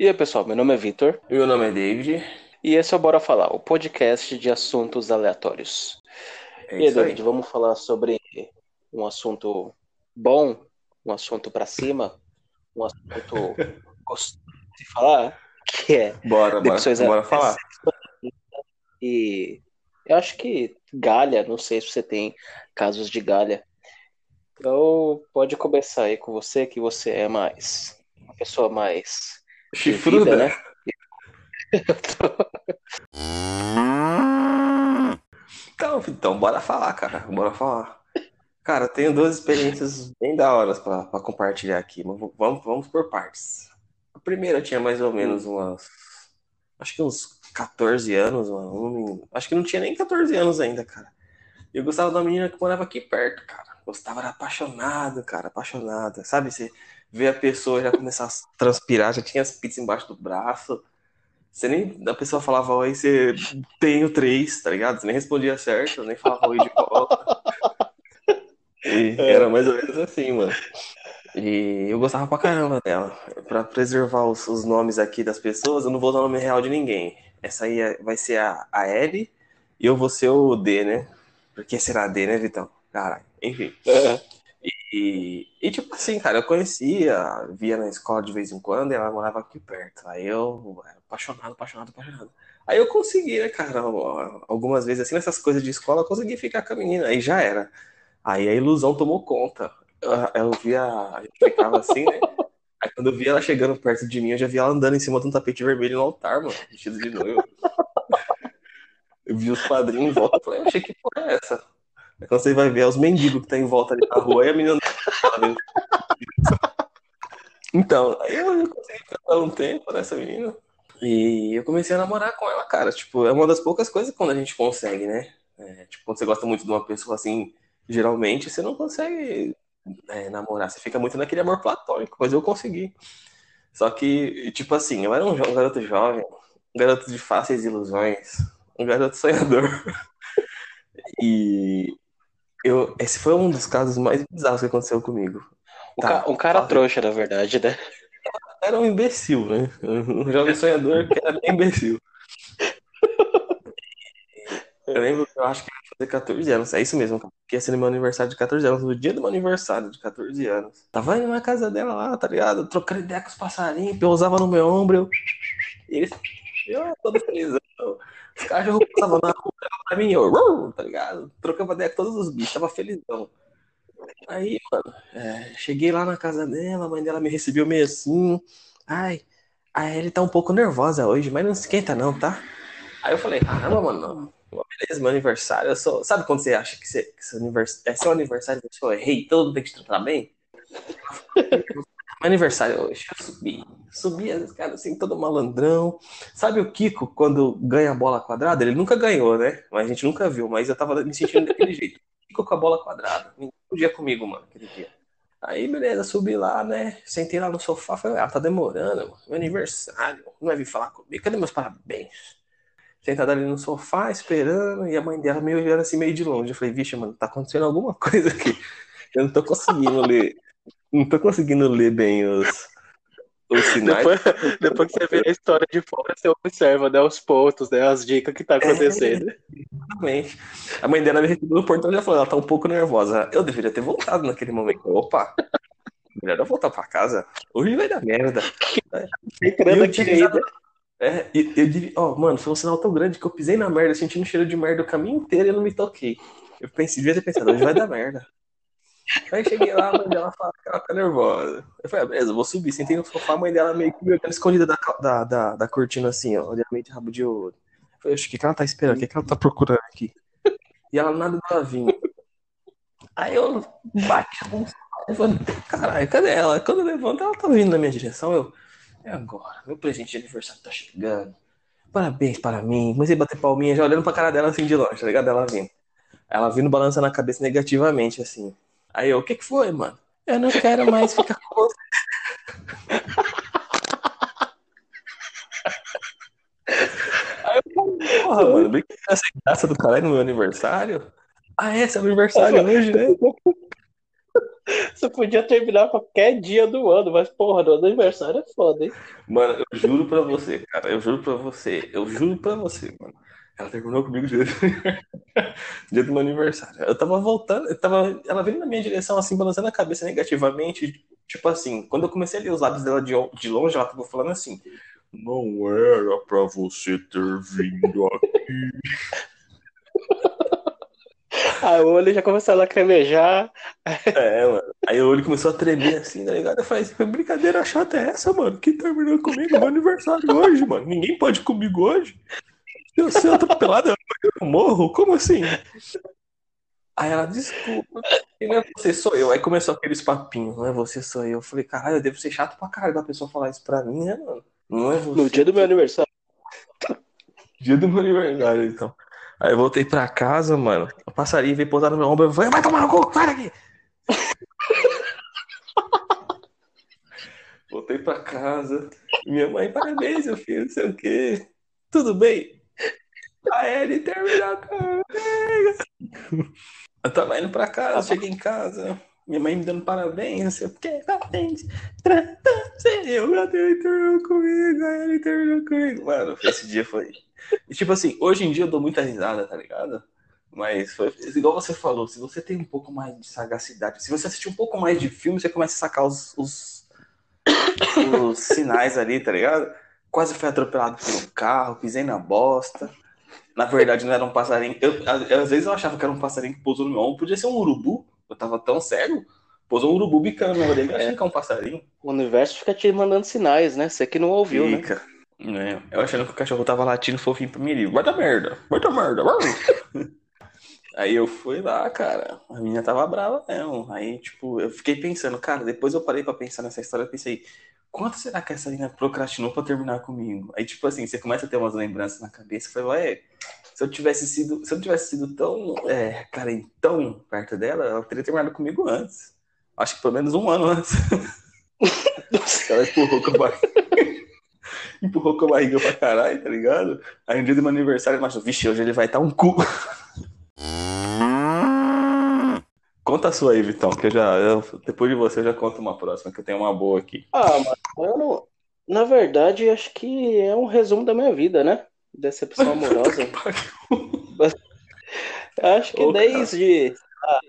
E aí, pessoal, meu nome é Vitor. Meu nome é David. E esse é o Bora Falar, o podcast de assuntos aleatórios. É e aí, isso aí. David, vamos falar sobre um assunto bom, um assunto pra cima, um assunto gostoso de falar, que é Bora, bora, bora falar. E eu acho que galha, não sei se você tem casos de galha. Então, pode começar aí com você, que você é mais uma pessoa mais Chifruda, né? Então, então, bora falar, cara. Bora falar. Cara, eu tenho duas experiências bem da hora pra, pra compartilhar aqui, mas vamos, vamos por partes. A primeira eu tinha mais ou menos umas. Acho que uns 14 anos, mano. Acho que não tinha nem 14 anos ainda, cara. E eu gostava uma menina que morava aqui perto, cara. Gostava, era apaixonado, cara, apaixonada. Sabe, você vê a pessoa já começar a transpirar, já tinha as pizzas embaixo do braço. Você nem. A pessoa falava oi, você tenho três, tá ligado? Você nem respondia certo, nem falava oi de volta. E era mais ou menos assim, mano. E eu gostava pra caramba dela. Pra preservar os, os nomes aqui das pessoas, eu não vou usar o nome real de ninguém. Essa aí é- vai ser a, a L e eu vou ser o D, né? Porque será D, né, Vitão? Caralho. Enfim. É. E, e tipo assim, cara, eu conhecia, via na escola de vez em quando e ela morava aqui perto. Aí eu, apaixonado, apaixonado, apaixonado. Aí eu consegui, né, cara, algumas vezes assim, nessas coisas de escola, eu consegui ficar com a menina, aí já era. Aí a ilusão tomou conta. Eu, eu via, ficava assim, né? Aí quando eu via ela chegando perto de mim, eu já via ela andando em cima de um tapete vermelho no altar, mano, vestido de noiva. Eu vi os padrinhos em volta, eu falei, achei que porra é essa? Aí quando você vai ver, é os mendigos que tá em volta ali na rua, e a menina Então, aí eu consegui ficar um tempo nessa menina. E eu comecei a namorar com ela, cara. Tipo, é uma das poucas coisas quando a gente consegue, né? É, tipo, quando você gosta muito de uma pessoa assim, geralmente você não consegue é, namorar. Você fica muito naquele amor platônico, mas eu consegui. Só que, tipo assim, eu era um, um garoto jovem, um garoto de fáceis ilusões, um garoto sonhador. E eu, esse foi um dos casos mais bizarros que aconteceu comigo. Um, Tá, ca- um cara fala. trouxa, na verdade, né? era um imbecil, né? Um jovem sonhador que era bem imbecil. Eu lembro que eu acho que ia fazer 14 anos. É isso mesmo. Que ia ser meu aniversário de 14 anos, no dia do meu aniversário de 14 anos. Tava indo na casa dela lá, tá ligado? Trocando ideia com os passarinhos, pousava no meu ombro. Eu... E eles. Eu todo felizão. Os cachorros passavam na rua pra mim, eu, tá ligado? Trocava ideia com todos os bichos, tava felizão. Aí, mano, é, cheguei lá na casa dela, a mãe dela me recebeu meio assim. Ai, a Ellie tá um pouco nervosa hoje, mas não esquenta não, tá? Aí eu falei, caramba, mano, beleza, meu aniversário, eu sou... Sabe quando você acha que, você, que seu anivers... é seu aniversário, você é rei, todo mundo tem que te tratar bem? Meu aniversário é hoje, eu subi, subi as escadas assim, todo malandrão. Sabe o Kiko, quando ganha a bola quadrada? Ele nunca ganhou, né? Mas a gente nunca viu, mas eu tava me sentindo daquele jeito. Kiko com a bola quadrada. Ninguém podia comigo, mano, aquele dia. Aí, beleza, subi lá, né? Sentei lá no sofá, falei, ah, tá demorando, mano. Meu aniversário, não vai vir falar comigo, cadê meus parabéns? Sentada ali no sofá, esperando, e a mãe dela meio olhando assim, meio de longe. Eu falei, vixe, mano, tá acontecendo alguma coisa aqui. Eu não tô conseguindo ler, não tô conseguindo ler bem os, os sinais. Depois, depois que você vê a história de fora, você observa, né, os pontos, né, as dicas que tá acontecendo. Exatamente. A mãe dela me recebeu no portão e já falou, ela tá um pouco nervosa. Eu deveria ter voltado naquele momento. Opa, melhor eu voltar pra casa. Hoje vai dar merda. Entrando eu aqui ainda. É, eu devia. Ó, mano, foi um sinal tão grande que eu pisei na merda, sentindo um cheiro de merda o caminho inteiro e eu não me toquei. Eu pensei, devia ter pensado, hoje vai dar merda. Aí cheguei lá, a mãe dela falou que ela tá nervosa. Eu falei, ah, beleza, vou subir. Sentei no sofá, a mãe dela meio que me olhando escondida da, da, da, da cortina assim, ó, de rabo de olho. Eu falei, o que, que ela tá esperando? O que, que ela tá procurando aqui? E ela nada dela vinha. Aí eu bati e falei, caralho, cadê ela? Quando eu levanto, ela tá vindo na minha direção. Eu, é agora, meu presente de aniversário tá chegando. Parabéns para mim. Comecei a bater palminha, já olhando pra cara dela assim de longe, tá ligado? Ela vindo. Ela vindo balançando a cabeça negativamente, assim. Aí eu, o que que foi, mano? Eu não quero mais ficar com você. Aí eu falei, porra, mano, brincadeira sem graça do caralho no meu aniversário? Ah, é, seu aniversário hoje, né? Você podia terminar qualquer dia do ano, mas porra, no aniversário é foda, hein? Mano, eu juro pra você, cara. Eu juro pra você. Eu juro pra você, mano. Ela terminou comigo dia do, dia do meu aniversário. Eu tava voltando, eu tava, ela veio na minha direção, assim, balançando a cabeça negativamente. Tipo assim, quando eu comecei a ler os lábios dela de, de longe, ela tava falando assim: Não era pra você ter vindo aqui. Aí o olho já começou a lacrimejar. É, mano. Aí o olho começou a tremer assim, tá ligado? Eu falei, que brincadeira chata é essa, mano? Que terminou comigo no aniversário hoje, mano? Ninguém pode ir comigo hoje? Eu ser atropelado, eu morro? Como assim? Aí ela, desculpa, não é você, sou eu. Aí começou aqueles papinhos, não é você, sou eu. Eu falei, caralho, eu devo ser chato pra caralho da pessoa falar isso pra mim, né, mano? Não é você. No dia do meu aniversário. Dia do meu aniversário, então. Aí eu voltei pra casa, mano. O passarinho veio pousar no meu ombro. Eu falei, vai tomar no cu, sai daqui. voltei pra casa. Minha mãe, parabéns, meu filho, não sei o quê. Tudo bem? A Ellie terminou comigo. Eu tava indo pra casa, cheguei em casa. Minha mãe me dando parabéns, não sei o. Parabéns. Eu, meu Deus, terminou comigo. A Ellie terminou comigo. Mano, esse dia foi. E, tipo assim, hoje em dia eu dou muita risada, tá ligado? Mas foi igual você falou, se você tem um pouco mais de sagacidade, se você assistir um pouco mais de filme, você começa a sacar os, os, os sinais ali, tá ligado? Quase fui atropelado por um carro, pisei na bosta. Na verdade, não era um passarinho. Eu, às vezes eu achava que era um passarinho que pousou no meu ombro. Podia ser um urubu. Eu tava tão cego. Pousou um urubu bicando na minha orelha. Eu achei que é um passarinho. O universo fica te mandando sinais, né? Você que não ouviu, Fica. né? É, eu achando que o cachorro tava latindo fofinho pra mim. Vai dar merda, vai dar merda. Aí eu fui lá, cara. A menina tava brava mesmo. Aí, tipo, eu fiquei pensando, cara, depois eu parei pra pensar nessa história e pensei, quanto será que essa menina procrastinou pra terminar comigo? Aí, tipo assim, você começa a ter umas lembranças na cabeça e fala, ué, se eu tivesse sido, se eu tivesse sido tão, é, cara, tão perto dela, ela teria terminado comigo antes. Acho que pelo menos um ano antes. ela empurrou com a barriga. empurrou com a barriga pra caralho, tá ligado? Aí no dia do meu aniversário, mas vixe, hoje ele vai estar um cu. Conta a sua aí, Vitão, que eu já. Eu, depois de você eu já conto uma próxima, que eu tenho uma boa aqui. Ah, não. Na verdade, acho que é um resumo da minha vida, né? Decepção amorosa. acho que desde ah,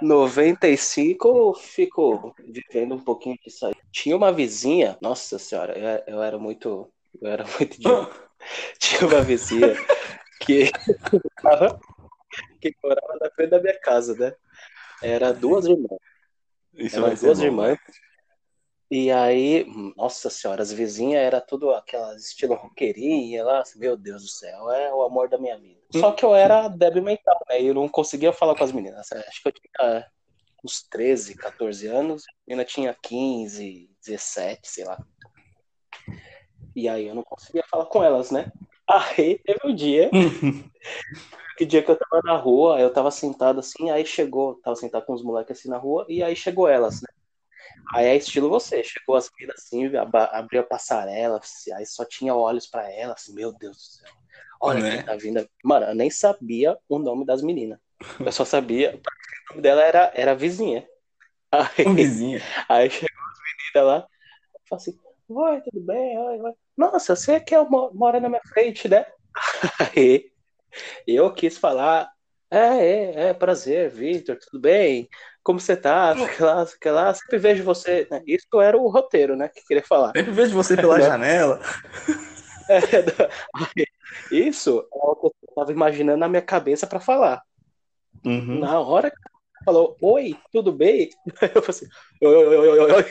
95 eu fico vivendo um pouquinho disso aí. Tinha uma vizinha, nossa senhora, eu, eu era muito. Eu era muito idiota. Tinha uma vizinha que, que morava na frente da minha casa, né? Era duas irmãs. Isso Eram duas bom. irmãs. E aí, nossa senhora, as vizinhas era tudo aquelas estilo roqueirinha lá, meu Deus do céu, é o amor da minha vida. Só que eu era débil mental, né? E eu não conseguia falar com as meninas. Acho que eu tinha uns 13, 14 anos, a menina tinha 15, 17, sei lá. E aí eu não conseguia falar com elas, né? Aí teve um dia, que dia que eu tava na rua, eu tava sentado assim, aí chegou, tava sentado com os moleques assim na rua, e aí chegou elas, né? Aí é estilo você, chegou as meninas assim, abriu a passarela, assim, aí só tinha olhos pra ela, assim, meu Deus do céu. Olha Né? quem tá vindo. Mano, eu nem sabia o nome das meninas. Eu só sabia, o nome dela era, era vizinha. Aí, Vizinha. aí chegou as meninas lá, falou assim, oi, tudo bem? Oi, oi. Nossa, você que é, mo- mora na minha frente, né? Aí eu quis falar, é, é, é, prazer, Victor, tudo bem? Como você tá? Sei lá, sei lá, sempre vejo você. né? Isso era o roteiro, né? Que queria falar. Sempre vejo você pela Né? janela. É, Isso é o que eu tava imaginando na minha cabeça pra falar. Uhum. Na hora que falou, oi, tudo bem? Eu falei assim, oi, oi, oi, oi, oi.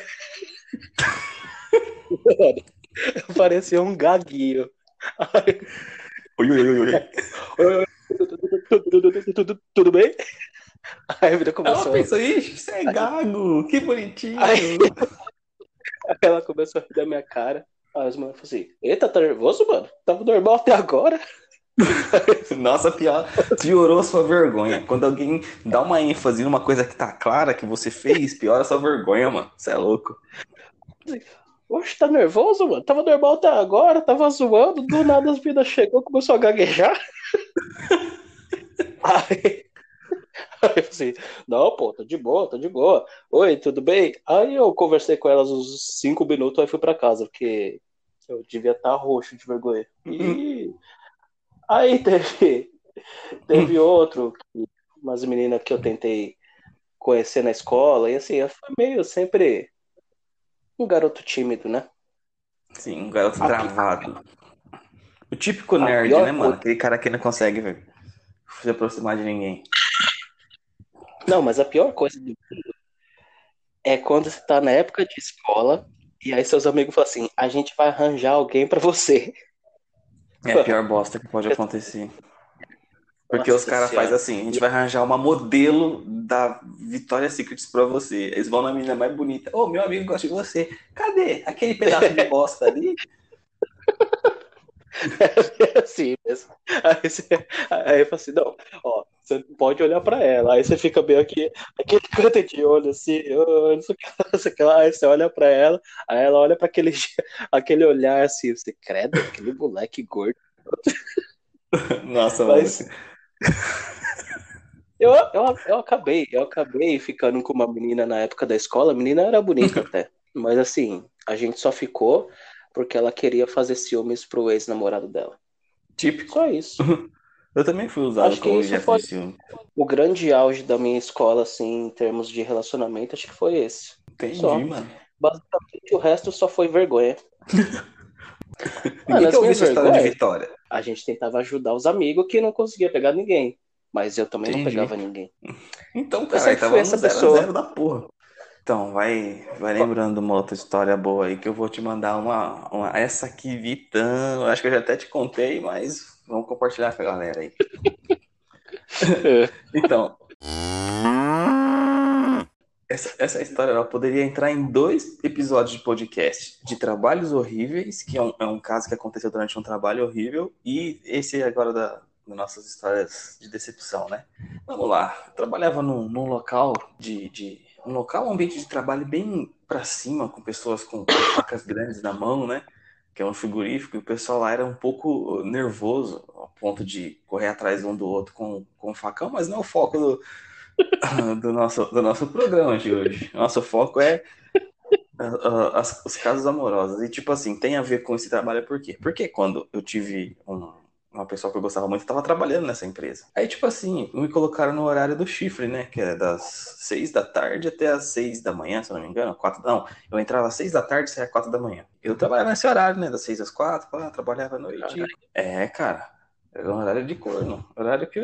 Eu parecia um gaguinho. Oi, oi, oi, oi. oi, oi, tudo, bem? Aí a vida Ela começou. pensou, ixi, você é gago, que bonitinho. Aí ela começou a rir da minha cara. Aí as mães falaram assim: Eita, tá nervoso, mano? Tava normal até agora. Nossa, pior, piorou a sua vergonha. Quando alguém dá uma ênfase numa coisa que tá clara que você fez, piora a sua vergonha, mano. Você é louco. Oxe, tá nervoso, mano? Tava normal até agora, tava zoando. Do nada as vidas chegou, começou a gaguejar. Aí, Aí eu assim, não, pô, tô de boa, tô de boa. Oi, tudo bem? Aí eu conversei com elas uns cinco minutos, aí fui pra casa, porque eu devia estar tá roxo de vergonha. E aí teve, teve outro, umas meninas que eu tentei conhecer na escola, e assim, eu fui meio sempre um garoto tímido, né? Sim, um garoto travado. O típico nerd, né, mano? Aquele cara que não consegue se aproximar de ninguém. Não, mas a pior coisa do mundo é quando você tá na época de escola e aí seus amigos falam assim: a gente vai arranjar alguém para você. É a pior bosta que pode acontecer. Porque Nossa os caras fazem assim, a gente vai arranjar uma modelo da Victoria's Secret pra você. Eles vão na menina mais bonita. Ô, oh, meu amigo gosta de você. Cadê aquele pedaço de bosta ali? É assim mesmo. Aí, você, aí eu falo assim, não, ó, você pode olhar pra ela. Aí você fica bem aqui, aquele canto de olho, assim, olha isso aqui, aí você olha pra ela, aí ela olha pra aquele, aquele olhar assim, você credo, aquele moleque gordo. Nossa, Mas, eu, eu, eu acabei, eu acabei ficando com uma menina na época da escola, a menina era bonita até. Mas assim, a gente só ficou porque ela queria fazer ciúmes pro ex-namorado dela. Típico. Só isso. Eu também fui usado acho como isso foi ciúme. O grande auge da minha escola, assim, em termos de relacionamento, acho que foi esse. Entendi, só. mano. Basicamente, o resto só foi vergonha. Mano, Ninguém essa história de vitória. A gente tentava ajudar os amigos que não conseguia pegar ninguém. Mas eu também Entendi. não pegava ninguém. Então, cara, eu tava essa zero pessoa. zero da porra. Então, vai, vai lembrando uma outra história boa aí que eu vou te mandar uma, uma essa aqui, Vitão. Acho que eu já até te contei, mas vamos compartilhar com a galera aí. então, essa, essa história ela poderia entrar em dois episódios de podcast de trabalhos horríveis, que é um, é um caso que aconteceu durante um trabalho horrível, e esse agora da, nossas histórias de decepção, né? Vamos lá. Eu trabalhava num, num local de, de um local, um ambiente de trabalho bem para cima, com pessoas com, facas grandes na mão, né? Que é um frigorífico, e o pessoal lá era um pouco nervoso, ao ponto de correr atrás um do outro com, com facão, mas não é o foco do, do, nosso, do nosso programa de hoje. Nosso foco é uh, as, os casos amorosos. E, tipo assim, tem a ver com esse trabalho por quê? Porque quando eu tive um, uma pessoa que eu gostava muito estava trabalhando nessa empresa. Aí, tipo assim, me colocaram no horário do chifre, né? Que é das seis da tarde até as seis da manhã, se eu não me engano. Quatro, não, eu entrava às seis da tarde e saía às quatro da manhã. Eu trabalhava nesse horário, né? Das seis às quatro, pá, trabalhava à noite. É, cara, era um horário de corno. Horário que.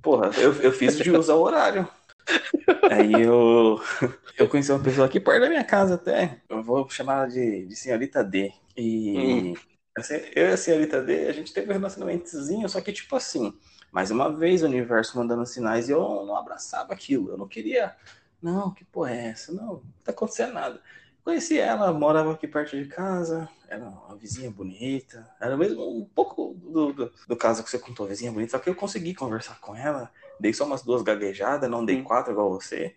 Porra, eu, eu fiz de usar o horário. Aí eu, eu conheci uma pessoa aqui perto da minha casa até. Eu vou chamar ela de, de senhorita D. E. Hum Assim, eu e a senhorita D, a gente teve um relacionamentozinho, só que tipo assim, mais uma vez o universo mandando sinais e eu não abraçava aquilo. Eu não queria, não, que porra é essa? Não, não tá acontecendo nada. Conheci ela, morava aqui perto de casa, era uma vizinha bonita, era mesmo um pouco do, do, do caso que você contou, vizinha bonita, só que eu consegui conversar com ela, dei só umas duas gaguejadas, não dei quatro igual você.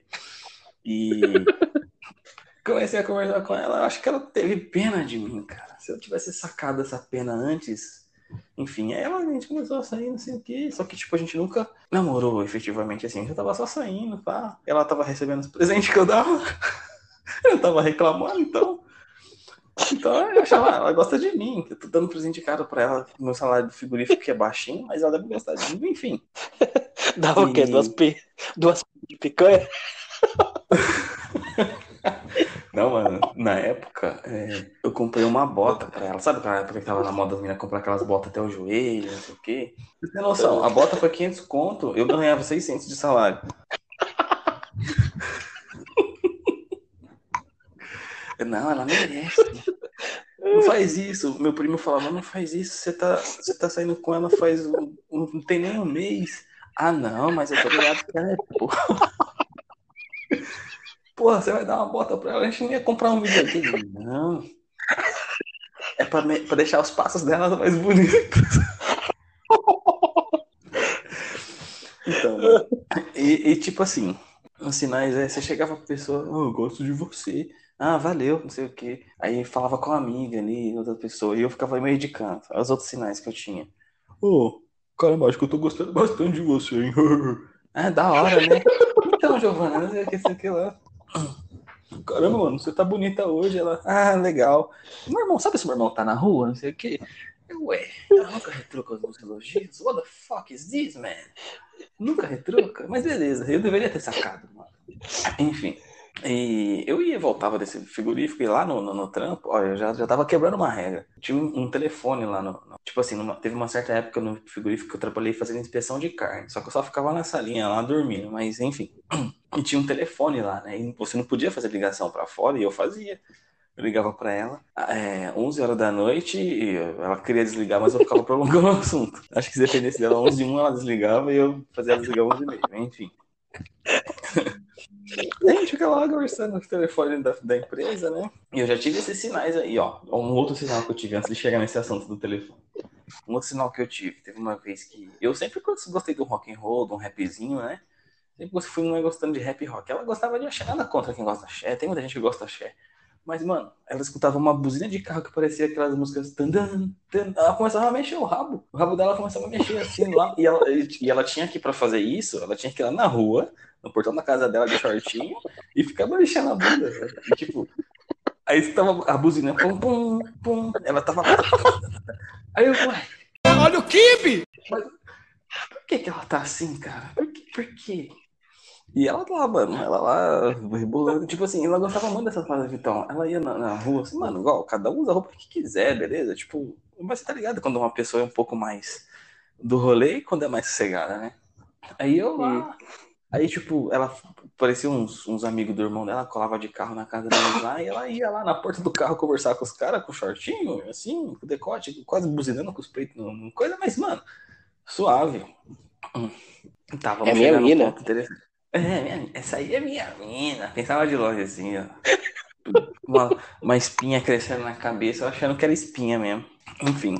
E comecei a conversar com ela, acho que ela teve pena de mim, cara. Se eu tivesse sacado essa pena antes, enfim, ela, a gente começou a sair, não sei o que, só que, tipo, a gente nunca namorou efetivamente assim, já tava só saindo, pá. Ela tava recebendo os presentes que eu dava, eu tava reclamando, então. Então eu achava, ela gosta de mim, eu tô dando presente caro pra ela, meu salário do frigorífico que é baixinho, mas ela deve gostar de mim, enfim. Dava e... o quê? Duas, pi... Duas de picanha? Não, mano, na época é, eu comprei uma bota pra ela. Sabe aquela época que tava na moda das meninas comprar aquelas botas até o joelho, não sei o quê? Você tem noção, a bota foi 500 conto, eu ganhava 600 de salário. Não, ela merece. Não faz isso. Meu primo falava, não faz isso, você tá, você tá saindo com ela faz um, um, não tem nem um mês. Ah, não, mas eu tô ligado que ela é, pô. Porra, você vai dar uma bota pra ela, a gente não ia comprar um videogame. Não. É pra, me... pra deixar os passos dela mais bonitos. Então, e, e, tipo assim, os sinais é, você chegava pra pessoa, oh, eu gosto de você. Ah, valeu, não sei o quê. Aí falava com a amiga ali, outra pessoa, e eu ficava meio de canto. Os outros sinais que eu tinha. Ô, oh, caramba, acho que eu tô gostando bastante de você, hein? Ah, da hora, né? Então, Giovana, não sei o que, sei o que lá. Caramba, mano, você tá bonita hoje. Ela, ah, legal. Meu irmão, sabe se meu irmão tá na rua? Não sei o que. Eu, ué, ela nunca retruca os meus elogios? What the fuck is this, man? Nunca retruca? Mas beleza, eu deveria ter sacado, mano. Enfim. E eu ia voltava desse frigorífico e lá no, no, no, trampo, olha, eu já, já tava quebrando uma regra. Tinha um, um telefone lá no. Tipo assim, numa, teve uma certa época no frigorífico que eu trabalhei fazendo inspeção de carne. Só que eu só ficava na salinha lá dormindo, mas enfim. E tinha um telefone lá, né? E você não podia fazer ligação para fora e eu fazia. Eu ligava para ela, é, 11 horas da noite, e ela queria desligar, mas eu ficava prolongando o assunto. Acho que se dependesse dela 11 de 1, ela desligava e eu fazia ela desligar 11 e meio. Enfim. A gente fica lá conversando no telefone da, da empresa, né? E eu já tive esses sinais aí, ó. Um outro sinal que eu tive antes de chegar nesse assunto do telefone. Um outro sinal que eu tive, teve uma vez que. Eu sempre gostei do rock and roll, de um rapzinho, né? Sempre fui muito gostando de rap rock. Ela gostava de axé, nada contra quem gosta de axé. Tem muita gente que gosta de axé. Mas, mano, ela escutava uma buzina de carro que parecia aquelas músicas. Ela começava a mexer o rabo. O rabo dela começava a mexer assim lá. E ela, e ela tinha que, para fazer isso, ela tinha que ir lá na rua, no portão da casa dela de shortinho, e ficava mexendo a bunda. E, tipo, aí estava a buzina, pum, pum, pum. Ela tava. Aí eu. Olha o kibe! Mas por que, que ela tá assim, cara? Por, que, por quê? E ela lá, mano, ela lá, rebolando. Tipo assim, ela gostava muito dessas frases Vitão. Ela ia na, na, rua assim, mano, igual, cada um usa a roupa que quiser, beleza? Tipo, mas você tá ligado quando uma pessoa é um pouco mais do rolê e quando é mais sossegada, né? Aí eu lá. Aí, tipo, ela parecia uns, uns amigos do irmão dela, colava de carro na casa deles lá, e ela ia lá na porta do carro conversar com os caras, com shortinho, assim, com decote, quase buzinando com os peitos, coisa, mas, mano, suave. Hum. Tava é minha mina. É, essa aí é minha mina. Pensava de longe assim, ó. Uma, uma espinha crescendo na cabeça, eu achando que era espinha mesmo. Enfim.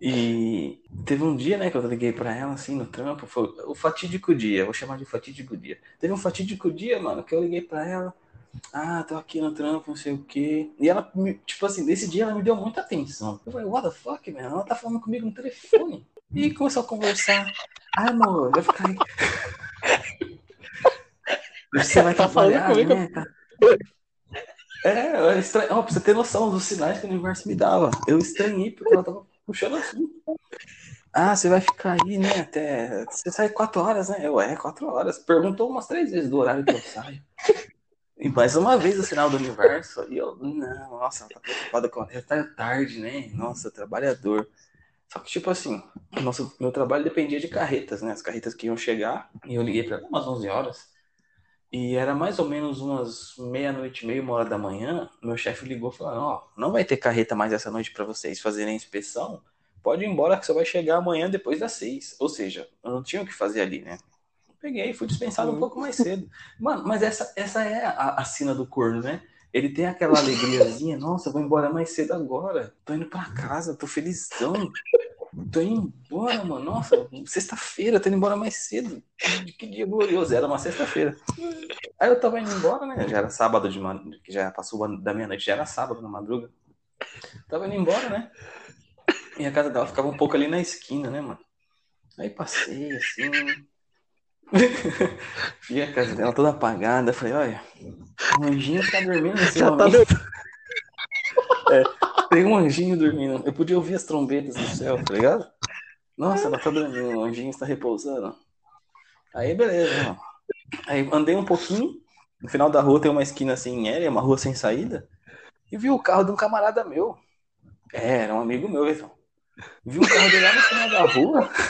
E teve um dia, né, que eu liguei pra ela, assim, no trampo, foi o fatídico dia, vou chamar de fatídico dia. Teve um fatídico dia, mano, que eu liguei pra ela, ah, tô aqui no trampo, não sei o quê. E ela, tipo assim, nesse dia ela me deu muita atenção. Eu falei, what the fuck, man? Ela tá falando comigo no telefone. E começou a conversar. Ah, amor, ficar aí. Você vai tá falando comigo. Né? É, eu estranhei. Oh, pra você ter noção dos sinais que o universo me dava. Eu estranhei porque ela tava puxando assim. Ah, você vai ficar aí, né? Até. Você sai quatro horas, né? Eu, é, quatro horas. Perguntou umas três vezes do horário que eu saio. E mais uma vez o sinal do universo. E eu, não, nossa, tá preocupada com. Já tá tarde, né? Nossa, trabalhador. Só que, tipo assim, nosso, meu trabalho dependia de carretas, né? As carretas que iam chegar. E eu liguei pra umas 11 horas. E era mais ou menos umas meia-noite, meia, uma hora da manhã. Meu chefe ligou falando: Ó, não vai ter carreta mais essa noite para vocês fazerem a inspeção. Pode ir embora que você vai chegar amanhã depois das seis. Ou seja, eu não tinha o que fazer ali, né? Peguei, fui dispensado um uhum. pouco mais cedo. Mano, mas essa, essa é a, a sina do corno, né? Ele tem aquela alegriazinha, nossa, vou embora mais cedo agora. Tô indo pra casa, tô felizão. Tô indo embora, mano. Nossa, sexta-feira, tô indo embora mais cedo. Que dia glorioso. Era uma sexta-feira. Aí eu tava indo embora, né? Já era sábado de manhã, que já passou da meia-noite, já era sábado na madruga. Tava indo embora, né? E a casa dela ficava um pouco ali na esquina, né, mano? Aí passei assim. Vi a casa dela toda apagada. Falei, olha, o anjinho tá dormindo nesse Já momento. Tá é. Tem um anjinho dormindo. Eu podia ouvir as trombetas do céu, tá ligado? Nossa, ela tá dormindo, o anjinho está repousando. Aí, beleza. Aí andei um pouquinho. No final da rua tem uma esquina assim, é, uma rua sem saída. E vi o carro de um camarada meu. É, era um amigo meu, então. Vi um carro dele lá no final da rua.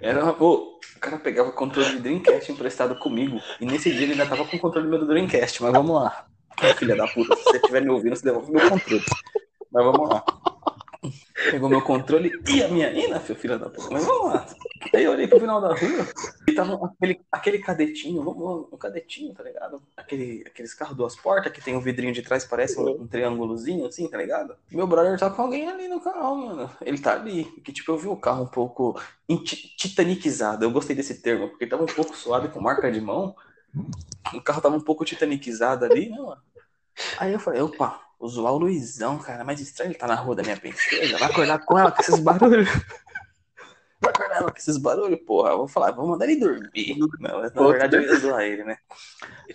Era uma. Pô, o cara pegava controle de Dreamcast emprestado comigo. E nesse dia ele ainda tava com o controle meu do Dreamcast, mas vamos lá. Filha da puta, se você estiver me ouvindo, você devolve meu controle. Mas vamos lá. Pegou meu controle e a minha Ina, filha da puta. Mas vamos lá. Aí eu olhei pro final da rua e tava aquele, aquele cadetinho, vamos, um cadetinho, tá ligado? Aquele, aqueles carros duas portas que tem um vidrinho de trás, parece um, um triângulozinho assim, tá ligado? Meu brother tá com alguém ali no carro, mano. Ele tá ali. Que tipo, eu vi o carro um pouco titanicizado. Eu gostei desse termo, porque tava um pouco suave com marca de mão. O carro tava um pouco titanicizado ali, né, mano? Aí eu falei, opa, o Zoal Luizão, cara, mais estranho ele tá na rua da minha princesa, vai acordar com ela com esses barulhos. Vai acordar ela com esses barulhos, porra. Eu vou falar, vou mandar ele dormir. Não, na verdade eu ia zoar ele, né?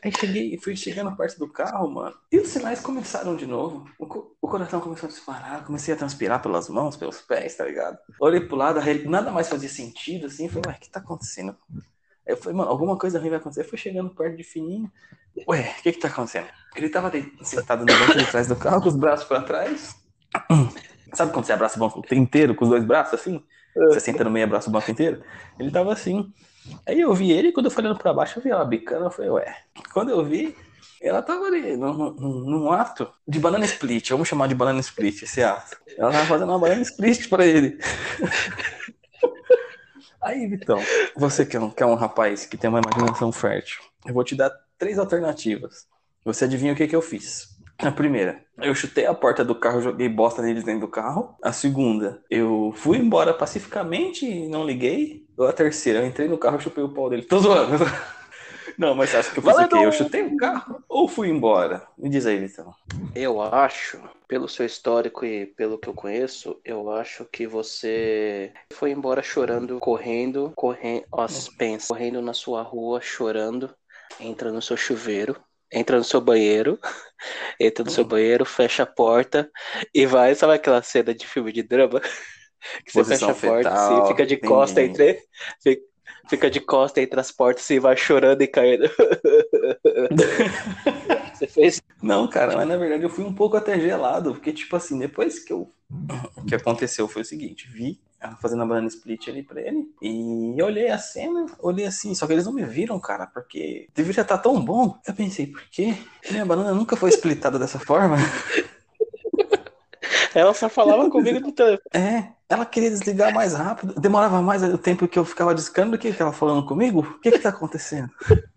Aí cheguei, fui chegando perto do carro, mano. E os sinais começaram de novo. O, co- o coração começou a disparar, comecei a transpirar pelas mãos, pelos pés, tá ligado? Olhei pro lado, nada mais fazia sentido, assim. Falei, ué, o que tá acontecendo? Aí eu falei, mano, alguma coisa ruim vai acontecer. Eu fui chegando perto de fininho. Ué, o que que tá acontecendo? Ele tava sentado no banco de trás do carro, com os braços pra trás. Sabe quando você abraça o banco inteiro com os dois braços assim? Você senta no meio e abraça o banco inteiro? Ele tava assim. Aí eu vi ele, quando eu fui olhando pra baixo, eu vi ela bicando, eu falei, ué. Quando eu vi, ela tava ali num- num ato de banana split. Vamos chamar de banana split esse ato. Ela tava fazendo uma banana split pra ele. Aí, Vitão, você que é, um, que é um rapaz que tem uma imaginação fértil, eu vou te dar três alternativas. Você adivinha o que, que eu fiz? A primeira, eu chutei a porta do carro, joguei bosta neles dentro do carro. A segunda, eu fui embora pacificamente e não liguei. Ou a terceira, eu entrei no carro chupei o pau dele. Tô zoando. Não, mas você acha que eu fiz o quê? Eu chutei o carro ou fui embora? Me diz aí, Vitão. Eu acho, pelo seu histórico e pelo que eu conheço, eu acho que você foi embora chorando, correndo, correndo, ó, pensa, correndo na sua rua, chorando, entra no seu chuveiro, entra no seu banheiro, entra no seu banheiro, fecha a porta e vai, sabe aquela cena de filme de drama? Que você Posição fecha a porta, fetal, assim, fica de costa entre, fica, fica de costa entre as portas e vai chorando e caindo. Você fez Não, cara, mas na verdade eu fui um pouco até gelado, porque, tipo assim, depois que eu. O que aconteceu foi o seguinte: vi ela fazendo a banana split ali pra ele, e olhei a cena, olhei assim, só que eles não me viram, cara, porque deveria estar tão bom. Eu pensei, por quê? Minha banana nunca foi splitada dessa forma. Ela só falava comigo no telefone. É, ela queria desligar mais rápido, demorava mais o tempo que eu ficava discando do que ela falando comigo. O que que tá acontecendo?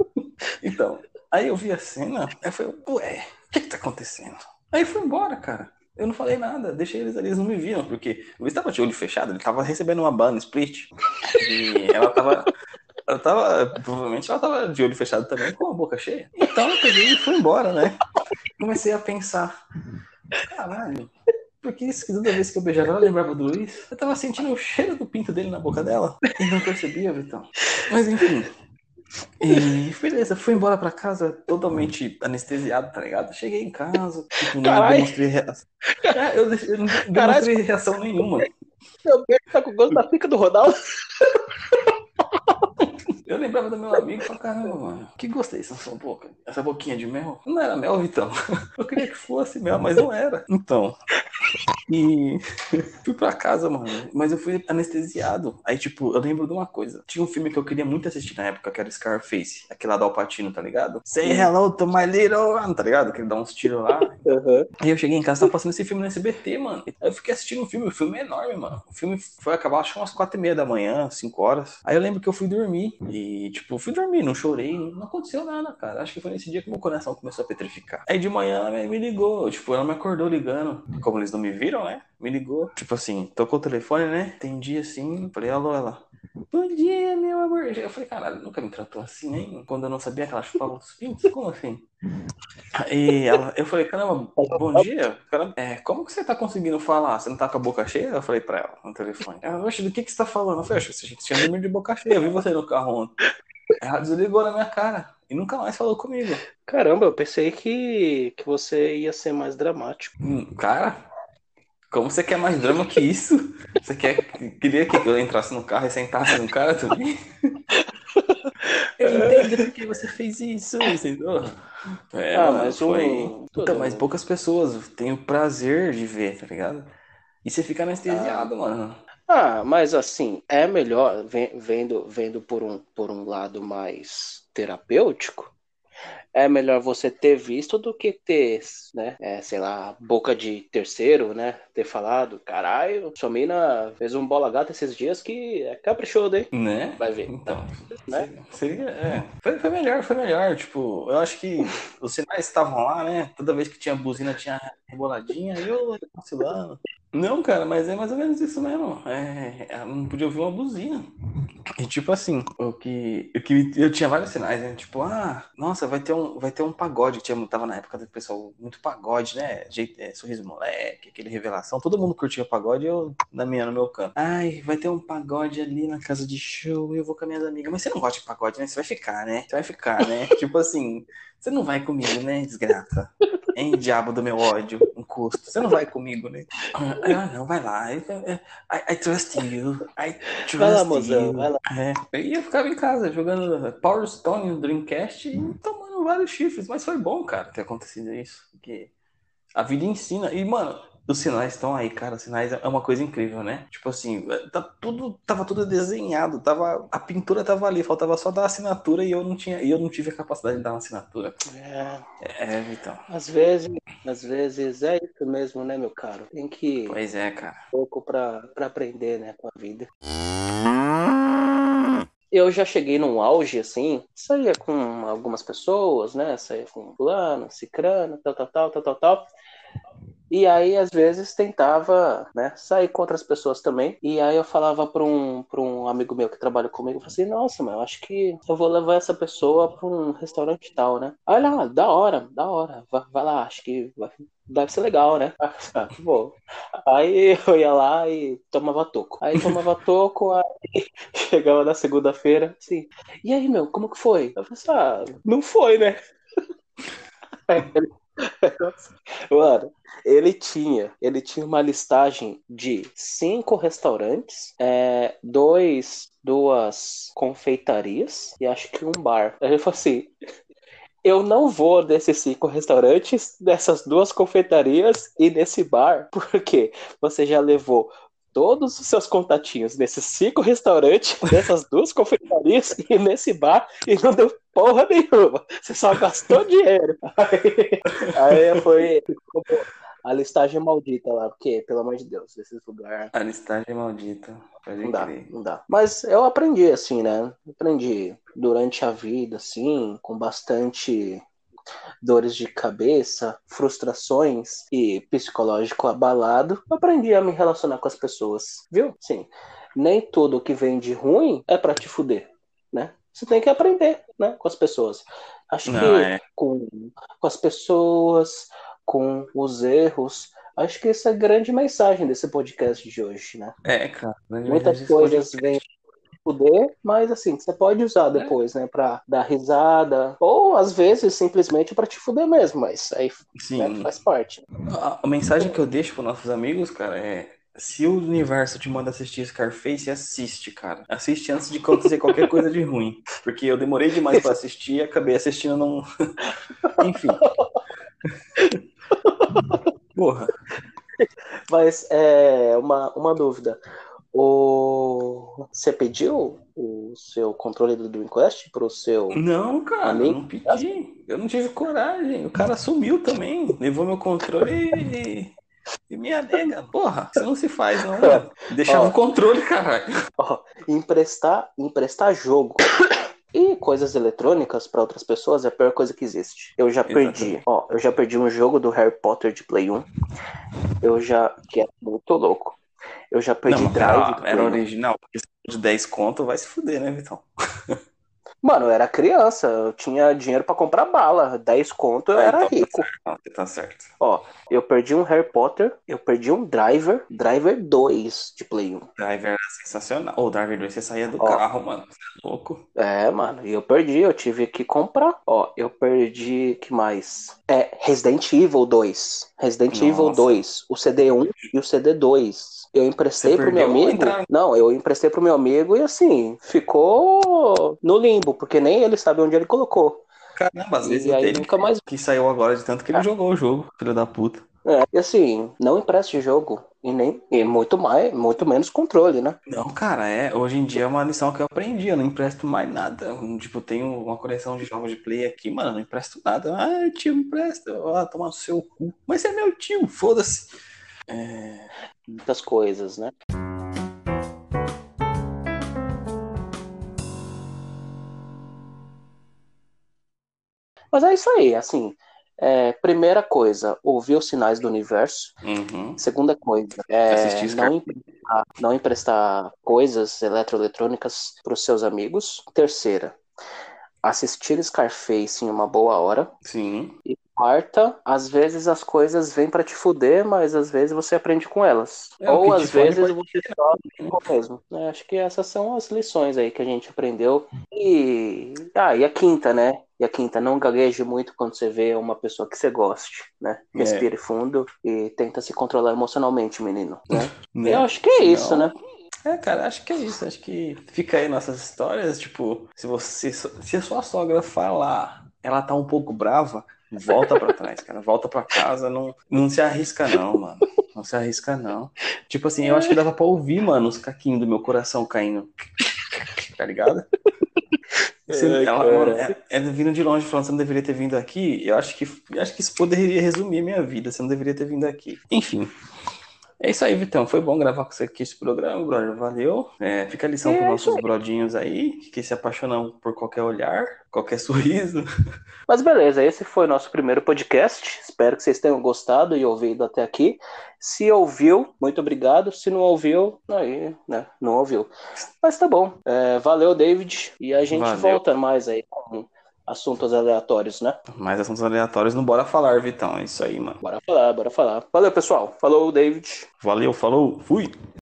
Então, aí eu vi a cena, aí falei, ué, o que que tá acontecendo? Aí fui embora, cara. Eu não falei nada, deixei eles ali, eles não me viram, porque eu estava de olho fechado, ele tava recebendo uma banana split. E ela tava. Ela tava. Provavelmente ela tava de olho fechado também, com a boca cheia. Então eu peguei e fui embora, né? Comecei a pensar. Caralho, por que isso que toda vez que eu beijava ela eu lembrava do Luiz? Eu tava sentindo o cheiro do pinto dele na boca dela e não percebia, Vitão. Mas enfim. E beleza, fui embora pra casa totalmente anestesiado, tá ligado? Cheguei em casa, tipo, não demonstrei reação. É, eu, eu não demonstrei reação nenhuma. Meu beijo tá com gosto da pica do Ronaldo. Eu lembrava do meu amigo e falava, caramba, mano, que gostei dessa sua boca. Essa boquinha de mel. Não era mel, Vitão. Eu queria que fosse mel, mas não era. Então. E fui pra casa, mano. Mas eu fui anestesiado. Aí, tipo, eu lembro de uma coisa. Tinha um filme que eu queria muito assistir na época, que era Scarface. Aquele lá do Alpatino, tá ligado? Say hello to my little one, tá ligado? Que ele dá uns tiros lá. Uhum. Aí eu cheguei em casa, tava passando esse filme no SBT, mano. Aí eu fiquei assistindo o filme, o filme é enorme, mano. O filme foi acabar, acho que umas quatro e meia da manhã, cinco horas. Aí eu lembro que eu fui dormir. E, tipo, fui dormir, não chorei, não aconteceu nada, cara. Acho que foi nesse dia que meu coração começou a petrificar. Aí de manhã ela me ligou, tipo, ela me acordou ligando. Como eles não me viram, né? Me ligou. Tipo assim, tocou o telefone, né? Atendi assim, falei, alô, ela. Bom dia, meu amor. Eu falei, caralho, nunca me tratou assim, nem quando eu não sabia que ela chupava os pintos. Como assim? E ela, eu falei, caramba, bom dia. Cara, é, como que você tá conseguindo falar? Você não tá com a boca cheia? Eu falei pra ela no telefone. Ela, oxe, do que que você tá falando? Eu falei, oxe, você tinha dormido de boca cheia, eu vi você no carro ontem. Ela desligou na minha cara e nunca mais falou comigo. Caramba, eu pensei que, que você ia ser mais dramático. Hum, Cara, como você quer mais drama que isso? Você quer, queria que eu entrasse no carro e sentasse no cara também? Eu entendo por que você fez isso, entendeu? É, Ah, mas foi... um- Então, mas poucas pessoas têm o prazer de ver, tá ligado? E você fica anestesiado, mano. Ah, mas assim, é melhor, ve- vendo, vendo por um, por um lado mais terapêutico, é melhor você ter visto do que ter, né, é, sei lá, boca de terceiro, né, ter falado, caralho, sua mina fez um bola gata esses dias que é caprichoso, hein? Né? Vai ver. Então, Né? seria, é. Foi, foi melhor, foi melhor. Tipo, eu acho que os sinais estavam lá, né? Toda vez que tinha buzina tinha reboladinha, e eu vacilando. Não, cara, mas é mais ou menos isso mesmo. É, ela não podia ouvir uma buzina. E tipo assim, o que, o que eu tinha vários sinais, né? Tipo, ah, nossa, vai ter um, vai ter um pagode. Tinha, tava na época do pessoal muito pagode, né? Jeito, é, sorriso moleque, aquele revelação. Todo mundo curtia pagode, eu na minha no meu canto. Ai, vai ter um pagode ali na casa de show, eu vou com as minhas amigas. Mas você não gosta de pagode, né? Você vai ficar, né? Você vai ficar, né? tipo assim, você não vai comigo, né, desgraça? Hein, diabo do meu ódio, custo. Você não vai comigo, né? Ah, não, vai lá. I, I, I trust you. I trust Vai lá, mozão, you. vai lá. É, eu ia ficar em casa jogando Power Stone no Dreamcast e tomando vários chifres, mas foi bom, cara, ter acontecido isso. Porque a vida ensina. E, mano, os sinais estão aí, cara. Os sinais é uma coisa incrível, né? Tipo assim, tá tudo, tava tudo desenhado, tava, a pintura tava ali, faltava só dar assinatura e eu não tinha, e eu não tive a capacidade de dar uma assinatura. É, É, então. às vezes, às vezes é isso mesmo, né, meu caro? Tem que Pois é, cara. pouco pra, pra aprender, né, com a vida. Eu já cheguei num auge, assim, saía com algumas pessoas, né, saía com fulano, cicrano, tal, tal, tal, tal, tal, tal. E aí, às vezes, tentava, né, sair com outras pessoas também. E aí eu falava pra um, um amigo meu que trabalha comigo, eu falei assim, nossa, mas eu acho que eu vou levar essa pessoa pra um restaurante tal, né? Aí lá, da hora, da hora, vai, vai lá, acho que vai, deve ser legal, né? Ah, Bom, aí eu ia lá e tomava toco. Aí tomava toco, aí chegava na segunda-feira, assim, e aí, meu, como que foi? Eu falei assim, ah, não foi, né? Ele- Mano, ele tinha, ele tinha uma listagem de cinco restaurantes, é, dois, duas confeitarias e acho que um bar. Aí ele falou assim: eu não vou desses cinco restaurantes, dessas duas confeitarias e nesse bar, porque você já levou todos os seus contatinhos nesses cinco restaurantes, nessas duas confeitarias e nesse bar e não deu porra nenhuma. Você só gastou dinheiro. Aí, aí foi a listagem maldita lá, porque, pelo amor de Deus, esses lugares A listagem maldita. Não dá, crer. não dá. Mas eu aprendi assim, né? Aprendi durante a vida, assim, com bastante dores de cabeça, frustrações e psicológico abalado, aprendi a me relacionar com as pessoas, viu? Sim. Nem tudo que vem de ruim é pra te fuder, né? Você tem que aprender, né, com as pessoas. Acho Não, que é. com, com as pessoas, com os erros, acho que essa é a grande mensagem desse podcast de hoje, né? É, cara. Muitas coisas vêm fuder, mas assim, você pode usar depois, né, pra dar risada, ou às vezes simplesmente pra te fuder mesmo, mas aí né, faz parte. A, a mensagem que eu deixo para nossos amigos, cara, é se o universo te manda assistir Scarface, assiste, cara. Assiste antes de acontecer qualquer coisa de ruim. Porque eu demorei demais para assistir e acabei assistindo num. Enfim. Porra. Mas é uma, uma dúvida. O... Você pediu o seu controle do Dreamcast pro seu. Não, cara, Amigo? não pedi. Eu não tive coragem. O cara sumiu também. Levou meu controle e. E minha nega, porra, isso não se faz, não, mano. Deixava Ó. o controle, caralho. Ó, emprestar, emprestar jogo e coisas eletrônicas pra outras pessoas é a pior coisa que existe. Eu já perdi, ó, eu já perdi um jogo do Harry Potter de Play 1. Eu já, que é muito louco. Eu já perdi Não, Drive era, era Play 1. original, porque se for de 10 conto vai se fuder, né, Vitão? Mano, eu era criança, eu tinha dinheiro pra comprar bala, 10 conto eu Ah, era então tá rico. certo. Não, você tá certo. Ó, eu perdi um Harry Potter, eu perdi um Driver, Driver 2 de Play 1. Driver era sensacional. O Driver 2, você saía do Ó. carro, mano. Você é louco. É, mano, e eu perdi, eu tive que comprar. Ó, eu perdi, que mais? É, Resident Evil 2. Resident Evil Nossa. 2, o CD1 e o CD2. Eu emprestei pro meu amigo. Não, eu emprestei pro meu amigo e assim, ficou no limbo, porque nem ele sabe onde ele colocou. Caramba, às vezes E aí ele nunca mais. que saiu agora de tanto que ele jogou o jogo, filho da puta. É, e assim, não empreste jogo. E nem e muito mais, muito menos controle, né? Não, cara, é. Hoje em dia é uma lição que eu aprendi. Eu não empresto mais nada. Tipo, tenho uma coleção de jogos de play aqui, mano. Não empresto nada. Ah, tio, me empresta. Ah, toma no seu cu. Mas você é meu tio, foda-se. É. Muitas coisas, né? Mas é isso aí, assim. É, primeira coisa, ouvir os sinais do universo. Uhum. Segunda coisa, é, não, emprestar, não emprestar coisas eletroeletrônicas para os seus amigos. Terceira, assistir Scarface em uma boa hora. Sim. E quarta, às vezes as coisas vêm para te fuder, mas às vezes você aprende com elas. É, Ou às vezes você só aprende mesmo. É, acho que essas são as lições aí que a gente aprendeu. E, ah, e a quinta, né? E a quinta, não gagueje muito quando você vê uma pessoa que você goste, né? É. Respire fundo e tenta se controlar emocionalmente, menino. Né? Né? Eu acho que é isso, Senão- né? É, cara, acho que é isso. Acho que fica aí nossas histórias. Tipo, se você, se a sua sogra falar, ela tá um pouco brava, volta pra trás, cara. Volta pra casa, não, não se arrisca, não, mano. Não se arrisca, não. Tipo assim, eu acho que dava pra ouvir, mano, os caquinhos do meu coração caindo. Tá ligado? Você- Ai, ela, mano, é, é vindo de longe falando, você não deveria ter vindo aqui. Eu acho que, eu acho que isso poderia resumir a minha vida. Você não deveria ter vindo aqui. Enfim. É isso aí, Vitão. Foi bom gravar com você aqui esse programa, brother. Valeu. É, fica a lição É para nossos aí. brodinhos aí, que se apaixonam por qualquer olhar, qualquer sorriso. Mas beleza, esse foi o nosso primeiro podcast. Espero que vocês tenham gostado e ouvido até aqui. Se ouviu, muito obrigado. Se não ouviu, aí, né? Não ouviu. Mas tá bom. É, valeu, David. E a gente Valeu. volta mais aí com assuntos aleatórios, né? Mais assuntos aleatórios, não bora falar, Vitão. É isso aí, mano. Bora falar, bora falar. Valeu, pessoal. Falou, David. Valeu, falou, fui.